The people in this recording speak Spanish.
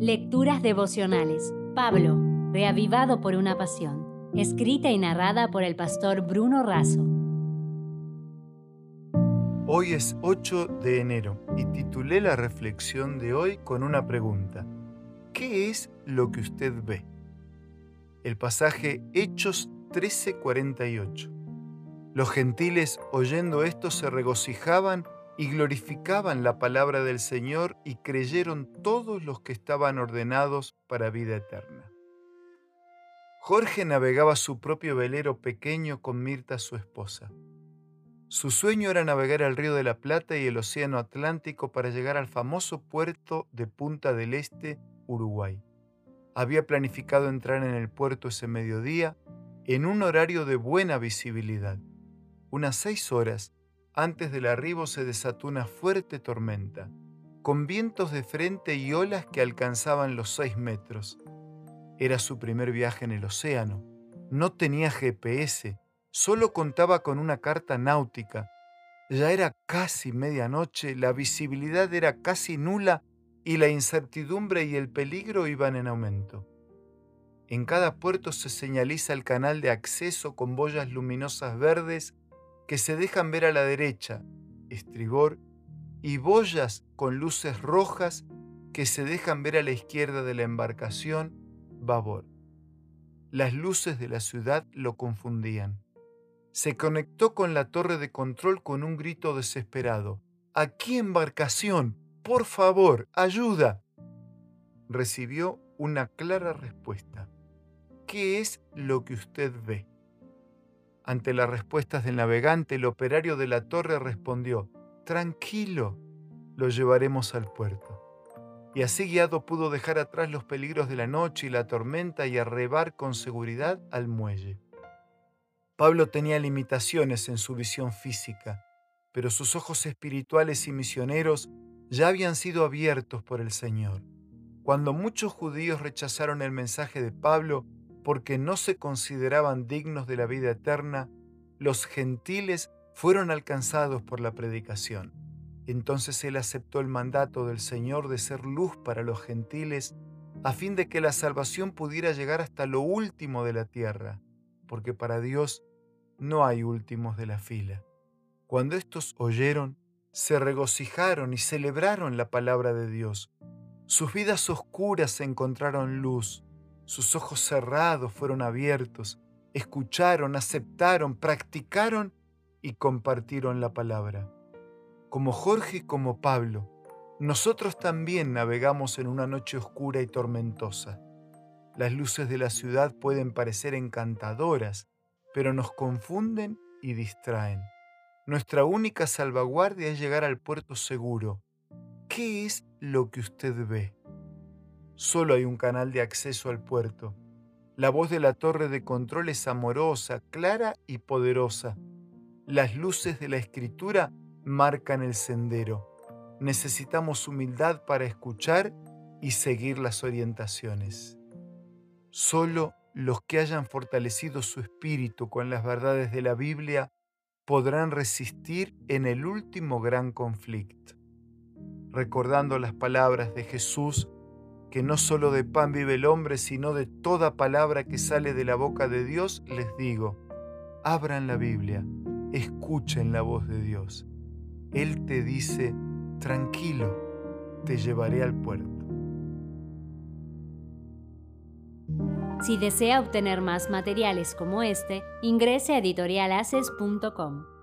Lecturas devocionales. Pablo, reavivado por una pasión. Escrita y narrada por el pastor Bruno Razo. Hoy es 8 de enero y titulé la reflexión de hoy con una pregunta. ¿Qué es lo que usted ve? El pasaje Hechos 13:48. Los gentiles oyendo esto se regocijaban y glorificaban la palabra del Señor y creyeron todos los que estaban ordenados para vida eterna. Jorge navegaba su propio velero pequeño con Mirta su esposa. Su sueño era navegar el río de la Plata y el Océano Atlántico para llegar al famoso puerto de Punta del Este, Uruguay. Había planificado entrar en el puerto ese mediodía en un horario de buena visibilidad, unas seis horas antes del arribo se desató una fuerte tormenta, con vientos de frente y olas que alcanzaban los seis metros. Era su primer viaje en el océano. No tenía GPS, solo contaba con una carta náutica. Ya era casi medianoche, la visibilidad era casi nula y la incertidumbre y el peligro iban en aumento. En cada puerto se señaliza el canal de acceso con boyas luminosas verdes que se dejan ver a la derecha, estribor, y boyas con luces rojas que se dejan ver a la izquierda de la embarcación, babor. Las luces de la ciudad lo confundían. Se conectó con la torre de control con un grito desesperado. ¡Aquí embarcación! ¡Por favor! ¡Ayuda! Recibió una clara respuesta. ¿Qué es lo que usted ve? Ante las respuestas del navegante, el operario de la torre respondió, Tranquilo, lo llevaremos al puerto. Y así guiado pudo dejar atrás los peligros de la noche y la tormenta y arrebar con seguridad al muelle. Pablo tenía limitaciones en su visión física, pero sus ojos espirituales y misioneros ya habían sido abiertos por el Señor. Cuando muchos judíos rechazaron el mensaje de Pablo, porque no se consideraban dignos de la vida eterna, los gentiles fueron alcanzados por la predicación. Entonces él aceptó el mandato del Señor de ser luz para los gentiles, a fin de que la salvación pudiera llegar hasta lo último de la tierra, porque para Dios no hay últimos de la fila. Cuando estos oyeron, se regocijaron y celebraron la palabra de Dios. Sus vidas oscuras encontraron luz sus ojos cerrados fueron abiertos, escucharon, aceptaron, practicaron y compartieron la palabra. Como Jorge y como Pablo, nosotros también navegamos en una noche oscura y tormentosa. Las luces de la ciudad pueden parecer encantadoras, pero nos confunden y distraen. Nuestra única salvaguardia es llegar al puerto seguro. ¿Qué es lo que usted ve? Solo hay un canal de acceso al puerto. La voz de la torre de control es amorosa, clara y poderosa. Las luces de la escritura marcan el sendero. Necesitamos humildad para escuchar y seguir las orientaciones. Solo los que hayan fortalecido su espíritu con las verdades de la Biblia podrán resistir en el último gran conflicto. Recordando las palabras de Jesús que no solo de pan vive el hombre, sino de toda palabra que sale de la boca de Dios, les digo, abran la Biblia, escuchen la voz de Dios. Él te dice, tranquilo, te llevaré al puerto. Si desea obtener más materiales como este, ingrese a editorialaces.com.